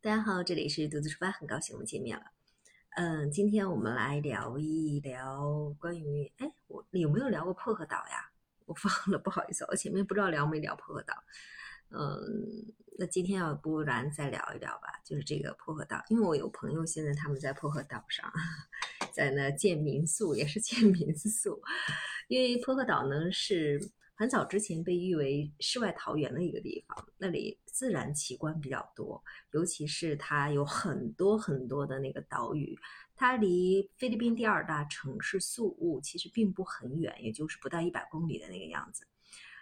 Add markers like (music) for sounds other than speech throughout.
大家好，这里是独自出发，很高兴我们见面了。嗯，今天我们来聊一聊关于，哎，我有没有聊过薄荷岛呀？我忘了，不好意思，我前面不知道聊没聊薄荷岛。嗯，那今天要不然再聊一聊吧，就是这个薄荷岛，因为我有朋友现在他们在薄荷岛上，在那建民宿，也是建民宿，因为薄荷岛呢是。很早之前被誉为世外桃源的一个地方，那里自然奇观比较多，尤其是它有很多很多的那个岛屿，它离菲律宾第二大城市宿务其实并不很远，也就是不到一百公里的那个样子。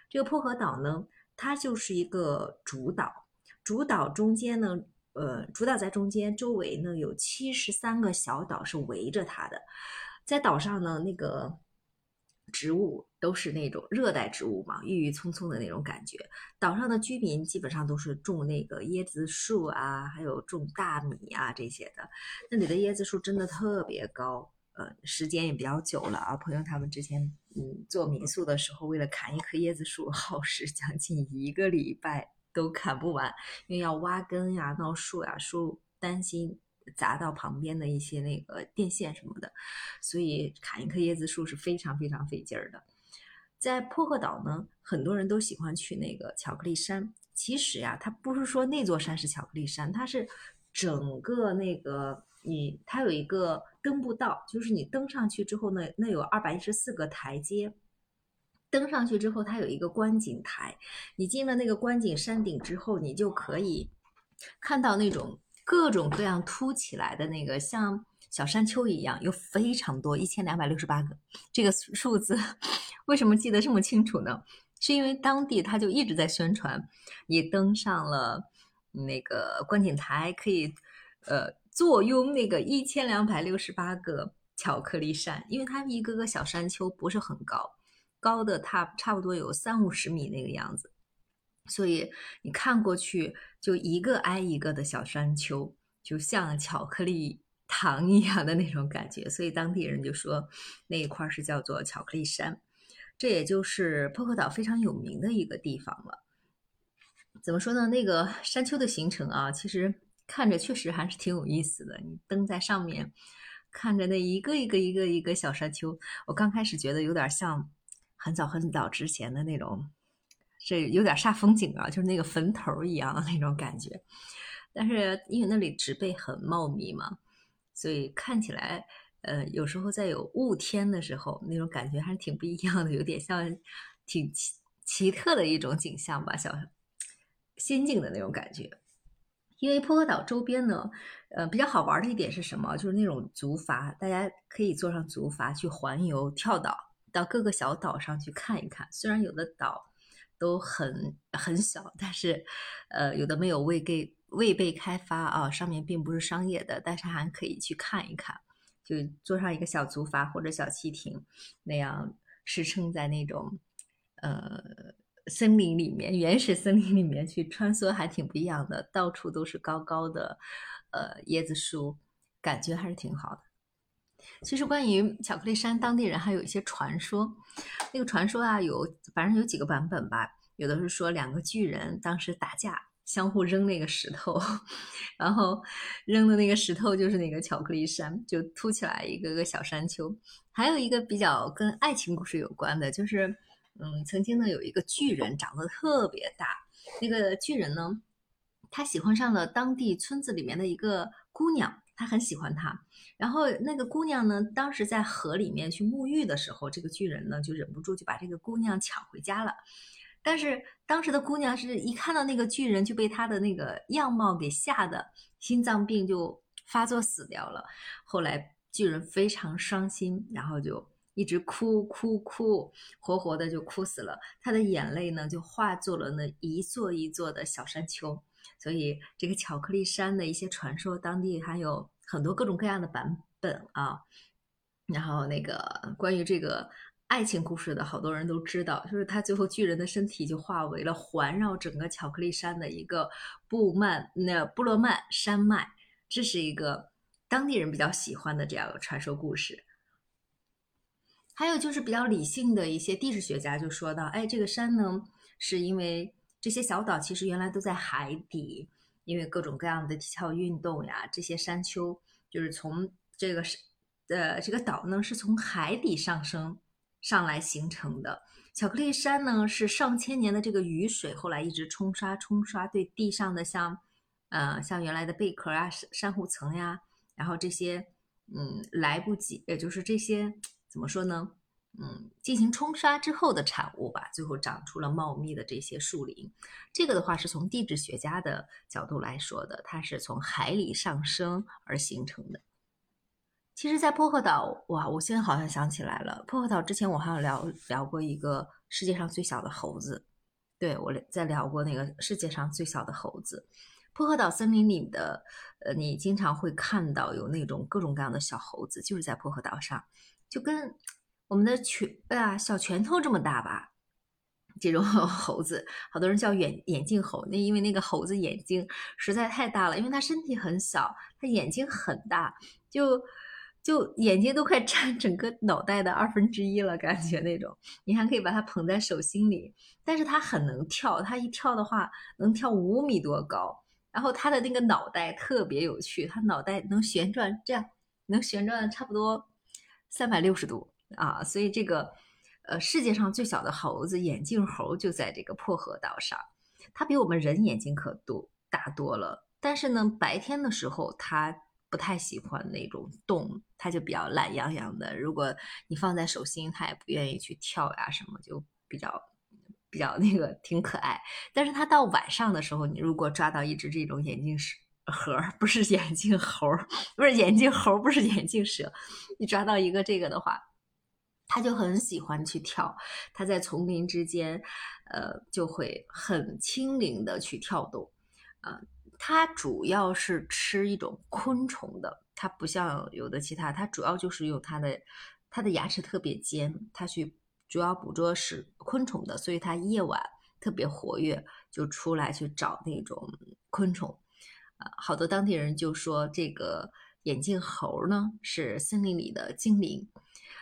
这个薄荷岛呢，它就是一个主岛，主岛中间呢，呃，主岛在中间，周围呢有七十三个小岛是围着它的，在岛上呢那个。植物都是那种热带植物嘛，郁郁葱葱的那种感觉。岛上的居民基本上都是种那个椰子树啊，还有种大米啊这些的。那里的椰子树真的特别高，呃，时间也比较久了啊。朋友他们之前嗯做民宿的时候，为了砍一棵椰子树，耗时将近一个礼拜都砍不完，因为要挖根呀、闹树呀，树担心。砸到旁边的一些那个电线什么的，所以砍一棵椰子树是非常非常费劲儿的。在薄荷岛呢，很多人都喜欢去那个巧克力山。其实呀，它不是说那座山是巧克力山，它是整个那个你，它有一个登步道，就是你登上去之后呢，那有二百一十四个台阶。登上去之后，它有一个观景台。你进了那个观景山顶之后，你就可以看到那种。各种各样凸起来的那个像小山丘一样，有非常多，一千两百六十八个。这个数字 (laughs) 为什么记得这么清楚呢？是因为当地他就一直在宣传，你登上了那个观景台，可以呃坐拥那个一千两百六十八个巧克力山，因为它一个个小山丘不是很高，高的它差不多有三五十米那个样子。所以你看过去，就一个挨一个的小山丘，就像巧克力糖一样的那种感觉。所以当地人就说那一块是叫做巧克力山，这也就是薄荷岛非常有名的一个地方了。怎么说呢？那个山丘的形成啊，其实看着确实还是挺有意思的。你登在上面，看着那一个一个一个一个小山丘，我刚开始觉得有点像很早很早之前的那种。这有点煞风景啊，就是那个坟头一样的那种感觉。但是因为那里植被很茂密嘛，所以看起来，呃，有时候在有雾天的时候，那种感觉还是挺不一样的，有点像挺奇奇特的一种景象吧，小仙境的那种感觉。因为薄荷岛周边呢，呃，比较好玩的一点是什么？就是那种竹筏，大家可以坐上竹筏去环游、跳岛，到各个小岛上去看一看。虽然有的岛，都很很小，但是，呃，有的没有未给未被开发啊，上面并不是商业的，但是还可以去看一看，就坐上一个小竹筏或者小汽艇，那样驰骋在那种呃森林里面，原始森林里面去穿梭，还挺不一样的，到处都是高高的呃椰子树，感觉还是挺好的。其实关于巧克力山，当地人还有一些传说。那个传说啊，有反正有几个版本吧。有的是说两个巨人当时打架，相互扔那个石头，(laughs) 然后扔的那个石头就是那个巧克力山，就凸起来一个个小山丘。还有一个比较跟爱情故事有关的，就是嗯，曾经呢有一个巨人长得特别大，那个巨人呢，他喜欢上了当地村子里面的一个姑娘。他很喜欢她，然后那个姑娘呢，当时在河里面去沐浴的时候，这个巨人呢就忍不住就把这个姑娘抢回家了。但是当时的姑娘是一看到那个巨人就被他的那个样貌给吓得心脏病就发作死掉了。后来巨人非常伤心，然后就一直哭哭哭，活活的就哭死了。他的眼泪呢就化作了那一座一座的小山丘。所以，这个巧克力山的一些传说，当地还有很多各种各样的版本啊。然后，那个关于这个爱情故事的，好多人都知道，就是他最后巨人的身体就化为了环绕整个巧克力山的一个布曼那布罗曼山脉，这是一个当地人比较喜欢的这样的传说故事。还有就是比较理性的一些地质学家就说到，哎，这个山呢，是因为。这些小岛其实原来都在海底，因为各种各样的体操运动呀，这些山丘就是从这个是呃这个岛呢是从海底上升上来形成的。巧克力山呢是上千年的这个雨水后来一直冲刷冲刷，对地上的像呃像原来的贝壳啊、珊瑚层呀，然后这些嗯来不及，也就是这些怎么说呢？嗯，进行冲刷之后的产物吧，最后长出了茂密的这些树林。这个的话是从地质学家的角度来说的，它是从海里上升而形成的。其实，在薄荷岛，哇，我现在好像想起来了，薄荷岛之前我好像聊聊过一个世界上最小的猴子，对我在聊过那个世界上最小的猴子。薄荷岛森林里的，呃，你经常会看到有那种各种各样的小猴子，就是在薄荷岛上，就跟。我们的拳啊，小拳头这么大吧，这种 (laughs) 猴子，好多人叫眼眼镜猴。那因为那个猴子眼睛实在太大了，因为它身体很小，它眼睛很大，就就眼睛都快占整个脑袋的二分之一了，感觉那种。你还可以把它捧在手心里，但是它很能跳，它一跳的话能跳五米多高。然后它的那个脑袋特别有趣，它脑袋能旋转，这样能旋转差不多三百六十度。啊，所以这个，呃，世界上最小的猴子眼镜猴就在这个破河岛上，它比我们人眼睛可多大多了。但是呢，白天的时候它不太喜欢那种动，它就比较懒洋洋的。如果你放在手心，它也不愿意去跳呀什么，就比较比较那个挺可爱。但是它到晚上的时候，你如果抓到一只这种眼镜蛇，不是眼镜猴，不是眼镜猴，(laughs) 不是眼镜蛇，你抓到一个这个的话。他就很喜欢去跳，他在丛林之间，呃，就会很轻灵的去跳动，呃，它主要是吃一种昆虫的，它不像有的其他，它主要就是用它的，它的牙齿特别尖，它去主要捕捉是昆虫的，所以它夜晚特别活跃，就出来去找那种昆虫，啊，好多当地人就说这个眼镜猴呢是森林里的精灵。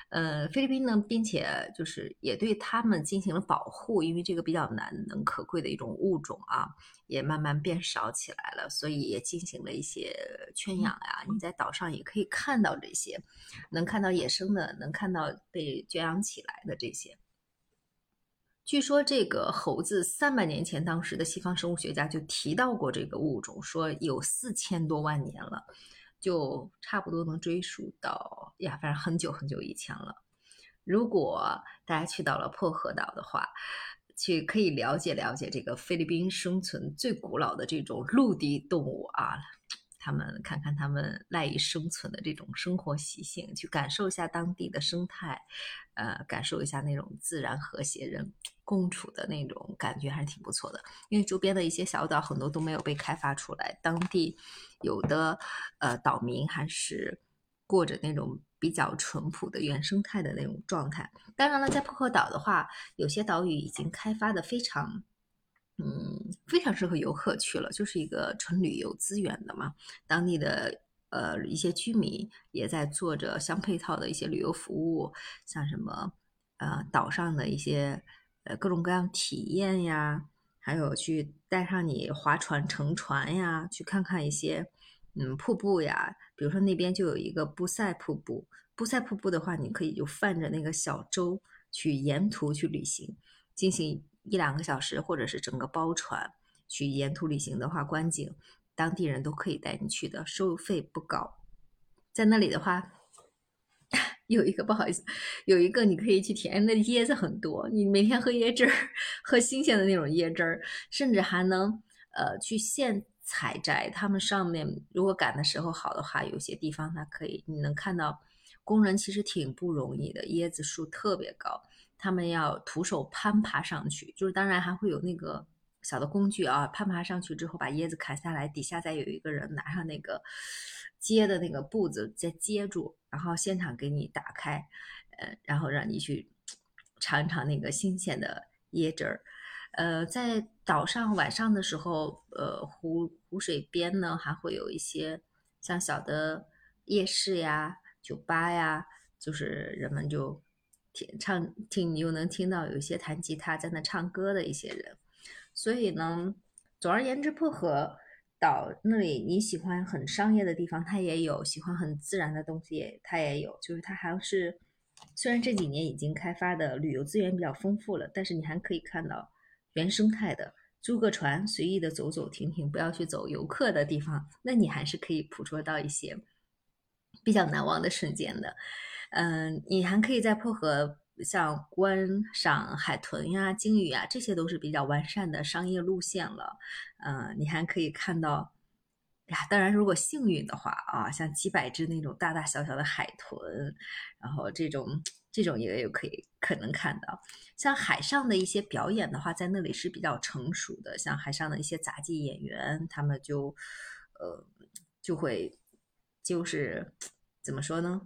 呃，菲律宾呢，并且就是也对他们进行了保护，因为这个比较难能可贵的一种物种啊，也慢慢变少起来了，所以也进行了一些圈养呀。你在岛上也可以看到这些，能看到野生的，能看到被圈养起来的这些。据说这个猴子三百年前，当时的西方生物学家就提到过这个物种，说有四千多万年了。就差不多能追溯到呀，反正很久很久以前了。如果大家去到了薄荷岛的话，去可以了解了解这个菲律宾生存最古老的这种陆地动物啊，他们看看他们赖以生存的这种生活习性，去感受一下当地的生态，呃，感受一下那种自然和谐人共处的那种感觉，还是挺不错的。因为周边的一些小岛很多都没有被开发出来，当地。有的呃岛民还是过着那种比较淳朴的原生态的那种状态。当然了，在薄荷岛的话，有些岛屿已经开发的非常，嗯，非常适合游客去了，就是一个纯旅游资源的嘛。当地的呃一些居民也在做着相配套的一些旅游服务，像什么呃岛上的一些呃各种各样体验呀。还有去带上你划船乘船呀，去看看一些嗯瀑布呀，比如说那边就有一个布塞瀑布。布塞瀑布的话，你可以就泛着那个小舟去沿途去旅行，进行一两个小时，或者是整个包船去沿途旅行的话，观景当地人都可以带你去的，收费不高。在那里的话。(laughs) 有一个不好意思，有一个你可以去体验，那椰子很多，你每天喝椰汁儿，(laughs) 喝新鲜的那种椰汁儿，甚至还能呃去现采摘。他们上面如果赶的时候好的话，有些地方它可以，你能看到工人其实挺不容易的，椰子树特别高，他们要徒手攀爬上去，就是当然还会有那个小的工具啊，攀爬上去之后把椰子砍下来，底下再有一个人拿上那个。接的那个布子再接住，然后现场给你打开，呃，然后让你去尝一尝那个新鲜的椰汁儿。呃，在岛上晚上的时候，呃，湖湖水边呢还会有一些像小的夜市呀、酒吧呀，就是人们就听唱听，你又能听到有一些弹吉他在那唱歌的一些人。所以呢，总而言之，薄荷。岛那里你喜欢很商业的地方，它也有；喜欢很自然的东西，它也有。就是它还是，虽然这几年已经开发的旅游资源比较丰富了，但是你还可以看到原生态的，租个船随意的走走停停，不要去走游客的地方，那你还是可以捕捉到一些比较难忘的瞬间的。嗯，你还可以在破荷。像观赏海豚呀、鲸鱼啊，这些都是比较完善的商业路线了。嗯，你还可以看到呀，当然如果幸运的话啊，像几百只那种大大小小的海豚，然后这种这种也有可以可能看到。像海上的一些表演的话，在那里是比较成熟的，像海上的一些杂技演员，他们就呃就会就是怎么说呢？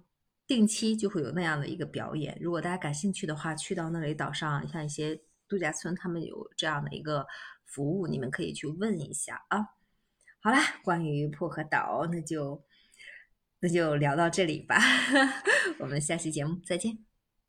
定期就会有那样的一个表演，如果大家感兴趣的话，去到那里岛上，像一些度假村，他们有这样的一个服务，你们可以去问一下啊。好啦，关于薄荷岛，那就那就聊到这里吧，(laughs) 我们下期节目再见。